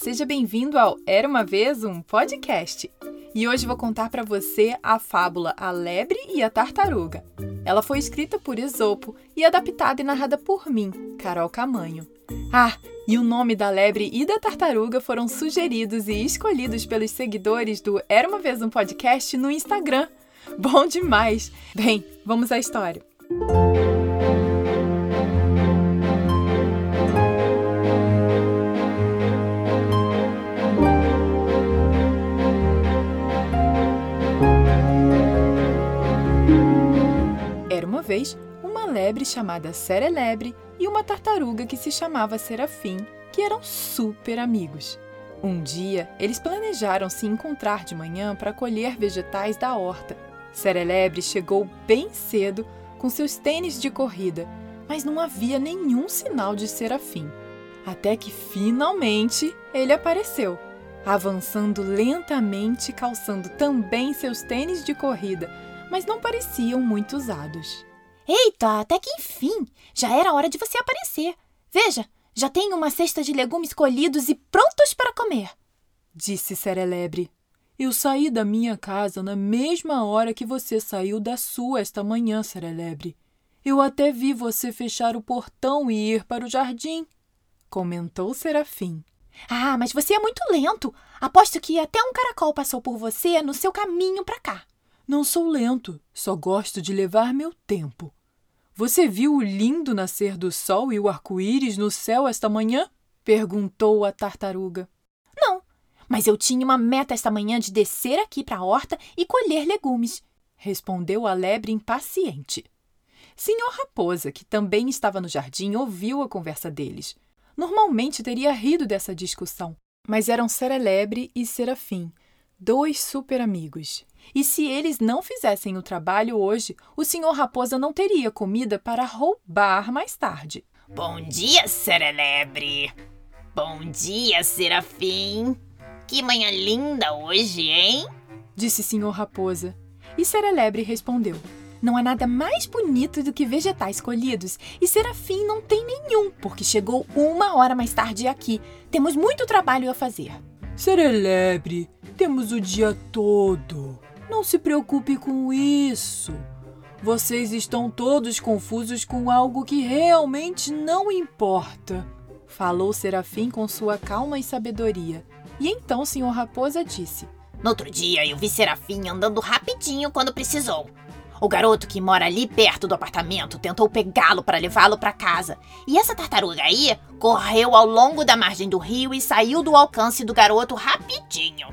seja bem-vindo ao Era uma vez um podcast. E hoje vou contar para você a fábula A Lebre e a Tartaruga. Ela foi escrita por Esopo e adaptada e narrada por mim, Carol Camanho. Ah, e o nome da lebre e da tartaruga foram sugeridos e escolhidos pelos seguidores do Era uma vez um podcast no Instagram. Bom demais! Bem, vamos à história. Vez uma lebre chamada Serelebre e uma tartaruga que se chamava Serafim, que eram super amigos. Um dia, eles planejaram se encontrar de manhã para colher vegetais da horta. Serelebre chegou bem cedo com seus tênis de corrida, mas não havia nenhum sinal de Serafim. Até que finalmente ele apareceu, avançando lentamente, calçando também seus tênis de corrida, mas não pareciam muito usados. Eita, até que enfim! Já era hora de você aparecer. Veja, já tenho uma cesta de legumes colhidos e prontos para comer. Disse Serelebre. Eu saí da minha casa na mesma hora que você saiu da sua esta manhã, Serelebre. Eu até vi você fechar o portão e ir para o jardim, comentou Serafim. Ah, mas você é muito lento. Aposto que até um caracol passou por você no seu caminho para cá. Não sou lento, só gosto de levar meu tempo. Você viu o lindo nascer do sol e o arco-íris no céu esta manhã? perguntou a tartaruga. Não, mas eu tinha uma meta esta manhã de descer aqui para a horta e colher legumes, respondeu a lebre impaciente. Senhor Raposa, que também estava no jardim, ouviu a conversa deles. Normalmente teria rido dessa discussão, mas eram Serelebre e Serafim, dois super amigos. E se eles não fizessem o trabalho hoje, o senhor Raposa não teria comida para roubar mais tarde. Bom dia, Serelebre! Bom dia, Serafim! Que manhã linda hoje, hein? Disse senhor Raposa. E Serelebre respondeu: Não há nada mais bonito do que vegetais colhidos, e Serafim não tem nenhum, porque chegou uma hora mais tarde aqui. Temos muito trabalho a fazer. Serelebre, temos o dia todo. Não se preocupe com isso. Vocês estão todos confusos com algo que realmente não importa. Falou Serafim com sua calma e sabedoria. E então o senhor Raposa disse: No outro dia eu vi Serafim andando rapidinho quando precisou. O garoto que mora ali perto do apartamento tentou pegá-lo para levá-lo para casa. E essa tartaruga aí correu ao longo da margem do rio e saiu do alcance do garoto rapidinho.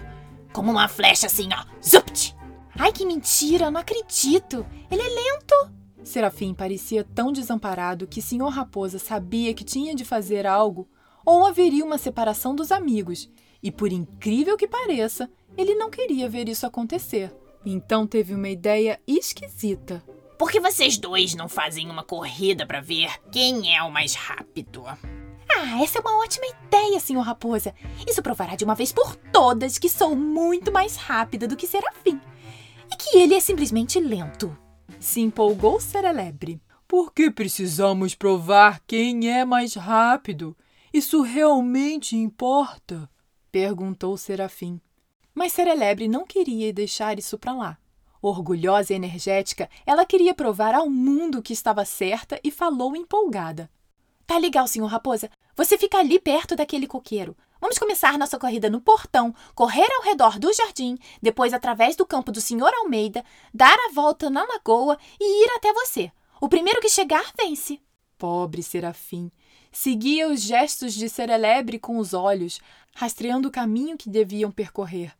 Como uma flecha assim, ó. Zupt! Ai, que mentira, não acredito. Ele é lento. Serafim parecia tão desamparado que Senhor Raposa sabia que tinha de fazer algo ou haveria uma separação dos amigos. E por incrível que pareça, ele não queria ver isso acontecer. Então teve uma ideia esquisita. Por que vocês dois não fazem uma corrida para ver quem é o mais rápido? Ah, essa é uma ótima ideia, senhor Raposa. Isso provará de uma vez por todas que sou muito mais rápida do que Serafim que ele é simplesmente lento. Se empolgou Serelebre. Por que precisamos provar quem é mais rápido? Isso realmente importa? Perguntou Serafim. Mas Serelebre não queria deixar isso para lá. Orgulhosa e energética, ela queria provar ao mundo que estava certa e falou empolgada. Tá legal, senhor Raposa. Você fica ali perto daquele coqueiro. Vamos começar nossa corrida no portão, correr ao redor do jardim, depois através do campo do Sr. Almeida, dar a volta na lagoa e ir até você. O primeiro que chegar vence. Pobre Serafim. Seguia os gestos de Serelebre com os olhos, rastreando o caminho que deviam percorrer.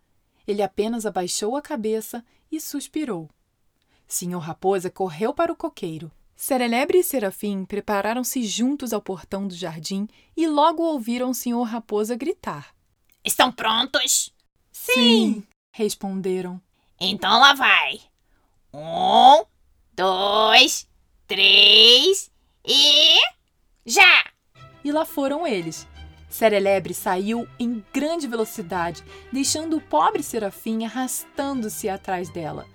Ele apenas abaixou a cabeça e suspirou. Senhor Raposa correu para o coqueiro. Serelebre e Serafim prepararam-se juntos ao portão do jardim e logo ouviram o senhor Raposa gritar. Estão prontos? Sim, responderam. Então lá vai. Um, dois, três e. Já! E lá foram eles. Serelebre saiu em grande velocidade, deixando o pobre Serafim arrastando-se atrás dela.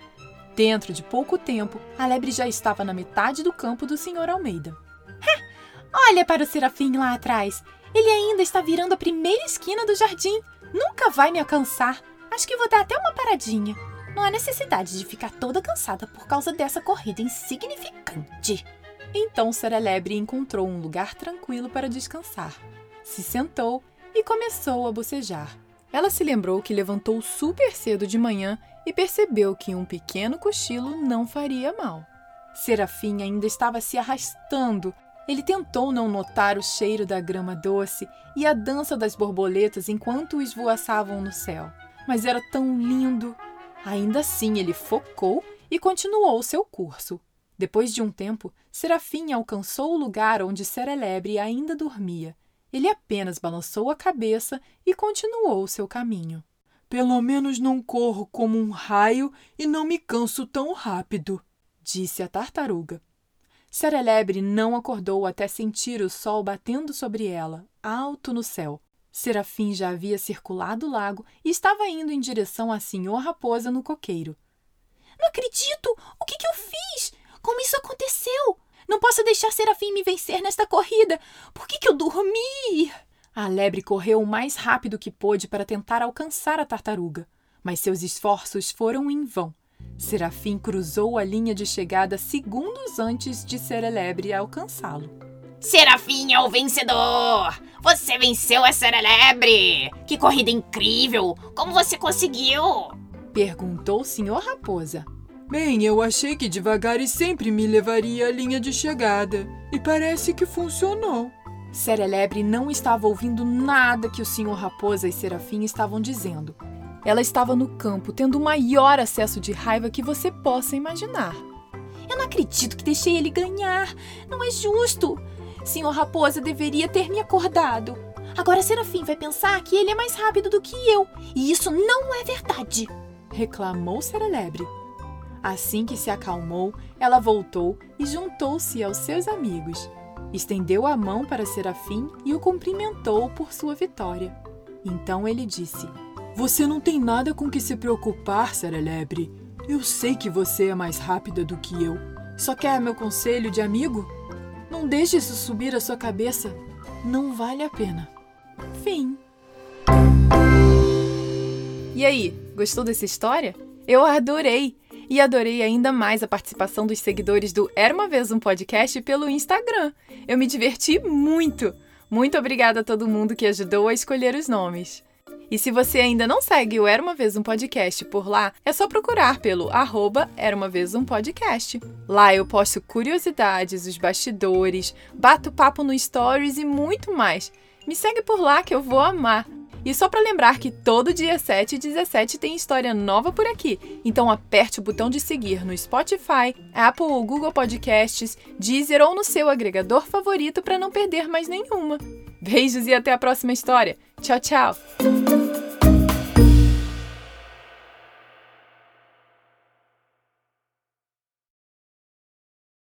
Dentro de pouco tempo, a lebre já estava na metade do campo do Sr. Almeida. Olha para o serafim lá atrás. Ele ainda está virando a primeira esquina do jardim. Nunca vai me alcançar. Acho que vou dar até uma paradinha. Não há necessidade de ficar toda cansada por causa dessa corrida insignificante. Então Serelebre encontrou um lugar tranquilo para descansar. Se sentou e começou a bocejar. Ela se lembrou que levantou super cedo de manhã e percebeu que um pequeno cochilo não faria mal. Serafim ainda estava se arrastando. Ele tentou não notar o cheiro da grama doce e a dança das borboletas enquanto esvoaçavam no céu. Mas era tão lindo! Ainda assim, ele focou e continuou seu curso. Depois de um tempo, Serafim alcançou o lugar onde Serelebre ainda dormia. Ele apenas balançou a cabeça e continuou seu caminho. Pelo menos não corro como um raio e não me canso tão rápido, disse a tartaruga. Serelebre não acordou até sentir o sol batendo sobre ela, alto no céu. Serafim já havia circulado o lago e estava indo em direção à senhor raposa no coqueiro. Não acredito! O que, que eu fiz? Como isso aconteceu? Não posso deixar Serafim me vencer nesta corrida. Por que, que eu dormi? A lebre correu o mais rápido que pôde para tentar alcançar a tartaruga, mas seus esforços foram em vão. Serafim cruzou a linha de chegada segundos antes de Serelebre alcançá-lo. Serafim é o vencedor! Você venceu a Serelebre! Que corrida incrível! Como você conseguiu? Perguntou o Senhor Raposa. Bem, eu achei que devagar e sempre me levaria à linha de chegada. E parece que funcionou. Serelebre não estava ouvindo nada que o Senhor Raposa e Serafim estavam dizendo. Ela estava no campo, tendo o maior acesso de raiva que você possa imaginar. Eu não acredito que deixei ele ganhar. Não é justo. Senhor Raposa deveria ter me acordado. Agora Serafim vai pensar que ele é mais rápido do que eu. E isso não é verdade. Reclamou Serelebre. Assim que se acalmou, ela voltou e juntou-se aos seus amigos. Estendeu a mão para Serafim e o cumprimentou por sua vitória. Então ele disse: Você não tem nada com que se preocupar, Serelebre. Eu sei que você é mais rápida do que eu. Só quer meu conselho de amigo? Não deixe isso subir a sua cabeça. Não vale a pena. Fim. E aí, gostou dessa história? Eu adorei! E adorei ainda mais a participação dos seguidores do Era uma Vez um Podcast pelo Instagram. Eu me diverti muito! Muito obrigada a todo mundo que ajudou a escolher os nomes. E se você ainda não segue o Era Uma Vez Um Podcast por lá, é só procurar pelo arroba Era Uma Vez Um Podcast. Lá eu posto curiosidades, os bastidores, bato papo no Stories e muito mais. Me segue por lá que eu vou amar. E só para lembrar que todo dia 7 e 17 tem história nova por aqui. Então aperte o botão de seguir no Spotify, Apple ou Google Podcasts, Deezer ou no seu agregador favorito para não perder mais nenhuma. Beijos e até a próxima história. Tchau, tchau!